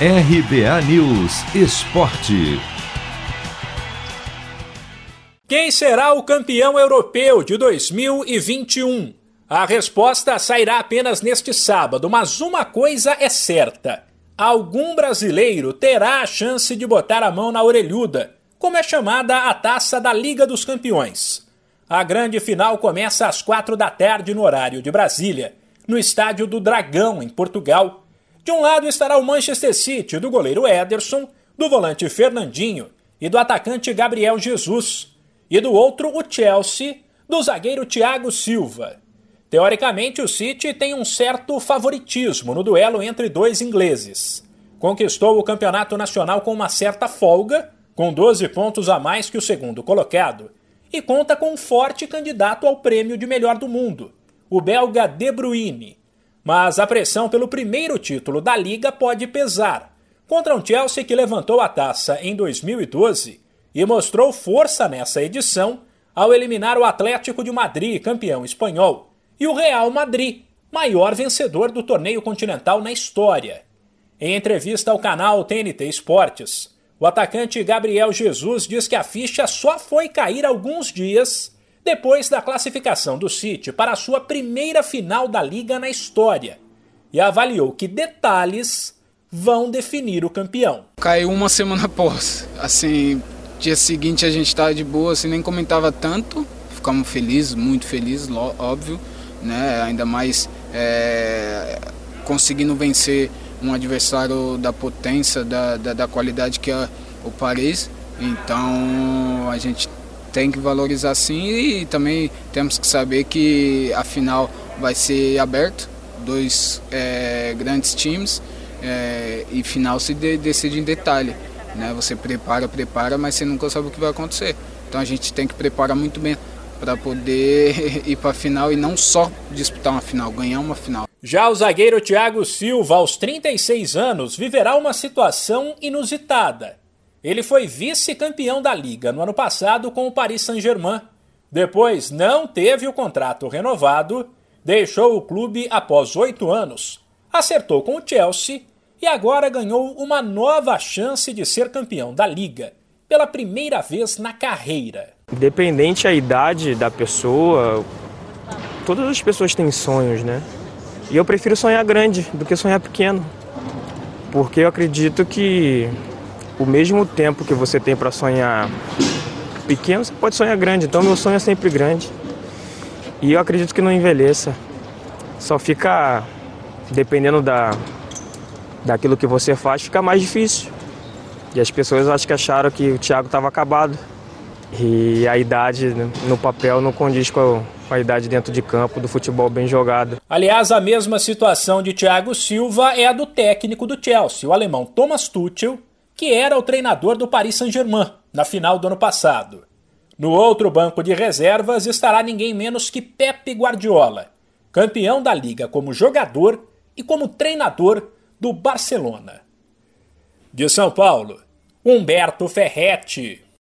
RBA News Esporte. Quem será o campeão europeu de 2021? A resposta sairá apenas neste sábado, mas uma coisa é certa: algum brasileiro terá a chance de botar a mão na orelhuda, como é chamada a taça da Liga dos Campeões. A grande final começa às quatro da tarde no horário de Brasília, no estádio do Dragão, em Portugal de um lado estará o Manchester City do goleiro Ederson, do volante Fernandinho e do atacante Gabriel Jesus, e do outro o Chelsea, do zagueiro Thiago Silva. Teoricamente, o City tem um certo favoritismo no duelo entre dois ingleses. Conquistou o campeonato nacional com uma certa folga, com 12 pontos a mais que o segundo colocado, e conta com um forte candidato ao prêmio de melhor do mundo, o belga De Bruyne, mas a pressão pelo primeiro título da Liga pode pesar. Contra um Chelsea que levantou a taça em 2012 e mostrou força nessa edição ao eliminar o Atlético de Madrid, campeão espanhol, e o Real Madrid, maior vencedor do torneio continental na história. Em entrevista ao canal TNT Esportes, o atacante Gabriel Jesus diz que a ficha só foi cair alguns dias depois da classificação do City para a sua primeira final da liga na história e avaliou que detalhes vão definir o campeão. Caiu uma semana após, assim, dia seguinte a gente estava de boa, assim, nem comentava tanto, ficamos felizes, muito felizes, óbvio, né? Ainda mais é, conseguindo vencer um adversário da potência, da, da, da qualidade que é o Paris. Então a gente tem que valorizar sim e também temos que saber que a final vai ser aberto, dois é, grandes times é, e final se de, decide em detalhe. Né? Você prepara, prepara, mas você nunca sabe o que vai acontecer. Então a gente tem que preparar muito bem para poder ir para a final e não só disputar uma final, ganhar uma final. Já o zagueiro Thiago Silva, aos 36 anos, viverá uma situação inusitada. Ele foi vice-campeão da Liga no ano passado com o Paris Saint-Germain. Depois não teve o contrato renovado, deixou o clube após oito anos, acertou com o Chelsea e agora ganhou uma nova chance de ser campeão da Liga, pela primeira vez na carreira. Independente a idade da pessoa, todas as pessoas têm sonhos, né? E eu prefiro sonhar grande do que sonhar pequeno. Porque eu acredito que o mesmo tempo que você tem para sonhar pequeno, você pode sonhar grande. Então, meu sonho é sempre grande. E eu acredito que não envelheça. Só fica, dependendo da, daquilo que você faz, fica mais difícil. E as pessoas acho que acharam que o Thiago estava acabado. E a idade no papel não condiz com a, idade dentro de campo do futebol bem jogado. Aliás, a mesma situação de Thiago Silva é a do técnico do Chelsea, o alemão Thomas Tuchel, que era o treinador do Paris Saint-Germain na final do ano passado. No outro banco de reservas estará ninguém menos que Pepe Guardiola, campeão da liga como jogador e como treinador do Barcelona. De São Paulo, Humberto Ferretti.